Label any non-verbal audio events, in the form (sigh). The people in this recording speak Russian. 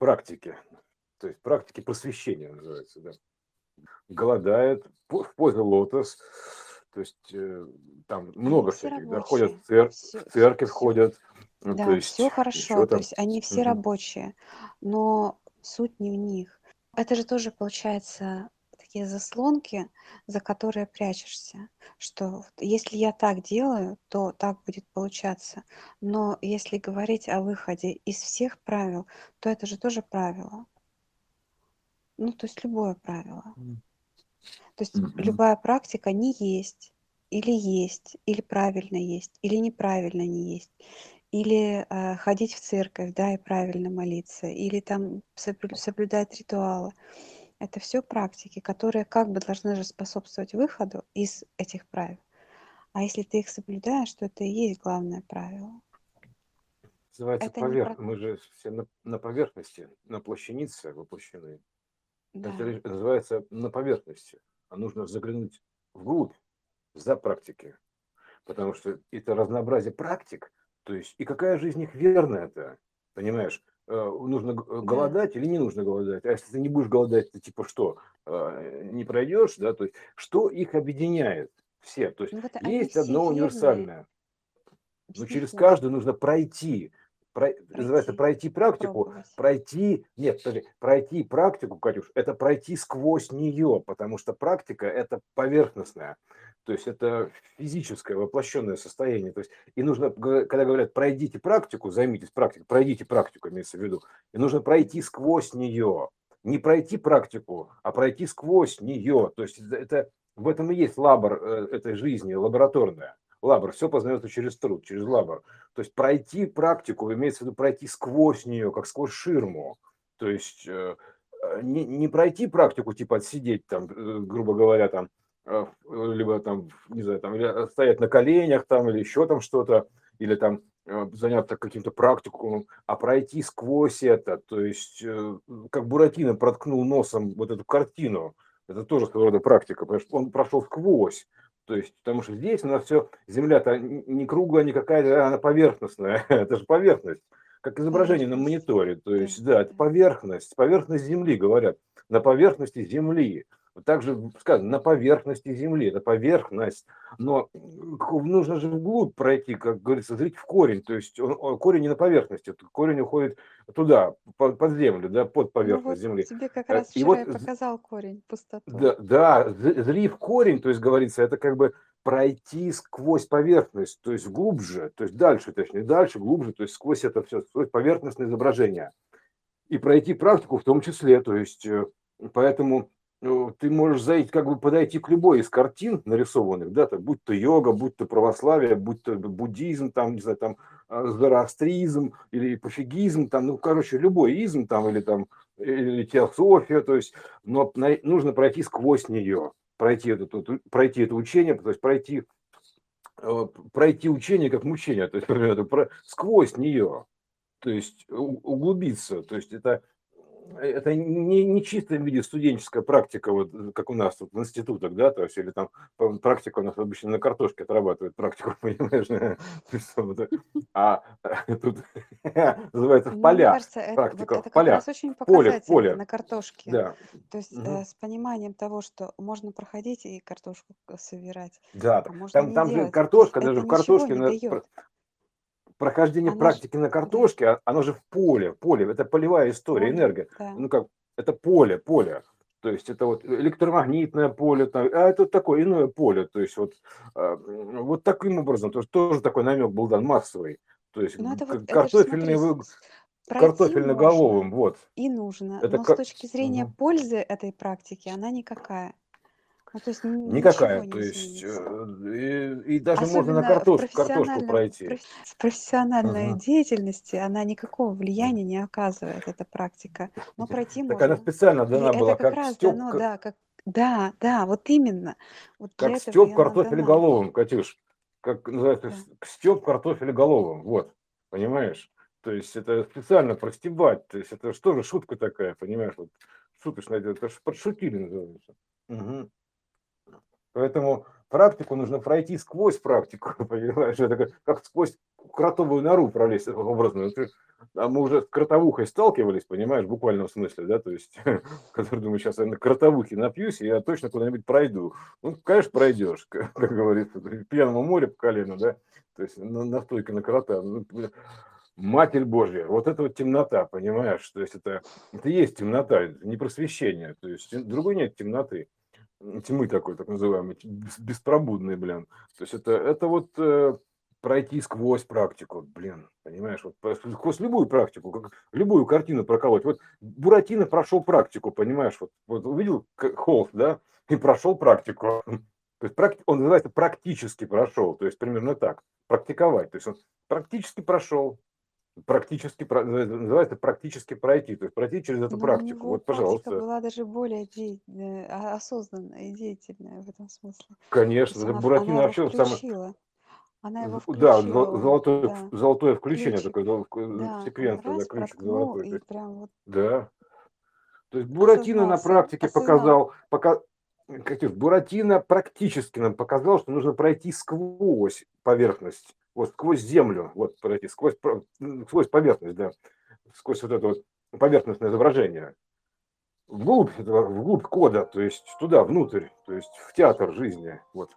практики, то есть практики просвещения называется, да. Голодает в позе лотос, то есть э, там много все всяких, да, ходят рабочие, в, цер- все, в церковь, все, ходят, ну, то да, все есть хорошо, еще то есть они все Мгм. рабочие, но суть не в них. Это же тоже получается такие заслонки, за которые прячешься, что вот если я так делаю, то так будет получаться. Но если говорить о выходе из всех правил, то это же тоже правило. Ну, то есть любое правило. То есть Мгм. любая практика не есть, или есть, или правильно есть, или неправильно не есть, или э, ходить в церковь, да, и правильно молиться, или там соблю- соблюдать ритуалы. Это все практики, которые как бы должны же способствовать выходу из этих правил. А если ты их соблюдаешь, то это и есть главное правило. Называется Это не поверх. Мы же все на, на поверхности, на плащанице воплощены. Это Да, лишь- называется на поверхности. А нужно заглянуть вглубь, за практики. Потому что это разнообразие практик. То есть, и какая же из них верная-то? Понимаешь? Э, Нужно да. голодать или не нужно голодать? А если ты не будешь голодать, ты типа что? Э, Не пройдешь, да? То есть, что их объединяет? Все. То есть, Ну вот есть одно универсальное. Но них через каждую нужно пройти. Про- называется пройти, пройти практику, пройти, нет, подожди, пройти практику, Катюш, это пройти сквозь нее, потому что практика это поверхностная, то есть это физическое воплощенное состояние. То есть и нужно, когда говорят пройдите практику, займитесь практикой, пройдите практику, имеется в виду, и нужно пройти сквозь нее, не пройти практику, а пройти сквозь нее. То есть это, это- в этом и есть лабор э, этой жизни, лабораторная. Лабор, все познается через труд, через лабор. То есть пройти практику, имеется в виду пройти сквозь нее, как сквозь ширму. То есть э, э, не, не пройти практику, типа отсидеть там, э, грубо говоря, там, либо там, не знаю, там, или стоять на коленях там, или еще там что-то, или там заняться каким-то практикумом, а пройти сквозь это, то есть как Буратино проткнул носом вот эту картину, это тоже своего рода практика, потому что он прошел сквозь, то есть, потому что здесь у нас все, земля-то не круглая, не какая-то, она поверхностная, (laughs) это же поверхность, как изображение на мониторе, то есть, да, это поверхность, поверхность Земли, говорят, на поверхности Земли. Также сказано, на поверхности Земли, это поверхность, но нужно же вглубь пройти, как говорится, зрить в корень, то есть он- корень не на поверхности, корень уходит туда, по- под землю, да, под Ну поверхность вот Земли. тебе как Э, раз И вчера вот з- показал корень, пустоту. да, да, зри в корень, то есть говорится, это как бы пройти сквозь поверхность, то есть глубже, то есть дальше, точнее, дальше, глубже, то есть сквозь это все, сквозь поверхностное изображение. И пройти практику в том числе, то есть э, поэтому ты можешь зайти, как бы подойти к любой из картин нарисованных, да, так, будь то йога, будь то православие, будь то буддизм, там, не знаю, там, э, зороастризм или пофигизм, там, ну, короче, любой изм там или там, или теософия, то есть, но нужно пройти сквозь нее, пройти это, пройти это учение, то есть пройти, э, пройти учение как мучение, то есть, (laughs) например, сквозь нее, то есть углубиться, то есть это это не, не чисто в виде студенческая практика, вот как у нас тут в институтах, да, то есть, или там практика у нас обычно на картошке отрабатывает практику, (laughs) понимаешь, а (laughs) тут (laughs) называется в Ну, полях, кажется, это, вот практика это в полях, раз очень показательно поле, на картошке. да. То есть э, с пониманием того, что можно проходить и картошку собирать, Да, а там, же картошка, даже в картошке, на- прохождение же, практики на да, картошке, а- оно же в поле, поле, это полевая история, поле, энергия, да. ну как, это поле, поле, то есть это вот электромагнитное поле, там, а это такое иное поле, то есть вот, а, вот таким образом, то есть тоже такой намек был дан массовый, то есть Но это вот, это же смотри, картофельный, с- вы- с- пройти картофельно-головым, вот, и нужно, это но с как, точки зрения пользы этой практики она никакая. Ну, то есть никакая, то есть э, и, и даже можно на Особенно картошку, картошку пройти. в профессиональной Мгм. деятельности она никакого влияния не оказывает, эта практика. Но пройти Так она можно. специально И дана была это как как раз стёб, дано, да, как, да, да, вот именно. Вот как стёб и она дана. картофелеголовым, Катюш. Как называется, Да. стёб картофелеголовым, вот, понимаешь? То есть это специально простебать, то есть это что же шутка такая, понимаешь? Вот шуточная, это ж подшутили называется. Мгм. Поэтому практику нужно пройти сквозь практику, (laughs) понимаешь? Это как, сквозь кротовую нору пролезть образно. Ты, а мы уже с кротовухой сталкивались, понимаешь, в буквальном смысле, да, то есть, (laughs) который думаю, сейчас я на кротовухе напьюсь, и я точно куда-нибудь пройду. Ну, конечно, пройдешь, как, (laughs) как говорится, пьяному море по колено, да, то есть на, на стойке на крота. Ну, Матерь Божья, вот это вот темнота, понимаешь, то есть это, это есть темнота, не просвещение, то есть другой нет темноты тьмы такой, так называемый, беспробудный, блин. То есть это, это вот э, пройти сквозь практику, блин, понимаешь, вот сквозь любую практику, как любую картину проколоть. Вот Буратино прошел практику, понимаешь, вот, вот увидел холст, да, и прошел практику. (laughs) То есть он называется практически прошел, то есть примерно так, практиковать. То есть он практически прошел, практически называется практически пройти, то есть пройти через эту Но у практику. Вот, практика пожалуйста. была даже более де- э, осознанная и деятельная в этом смысле. Конечно, она, она Буратино его вообще самое. Она его да, включила, он, золотое, да, золотое включение ключик, такое, к- да, секвенция, да, ключик золотой. То и есть, прям вот да. То есть Буратино на практике осознал. показал, пока, Буратино практически нам показал, что нужно пройти сквозь поверхность, вот сквозь землю, вот пройти, сквозь, сквозь поверхность, да, сквозь вот это вот поверхностное изображение, вглубь, вглубь кода, то есть туда, внутрь, то есть в театр жизни, вот.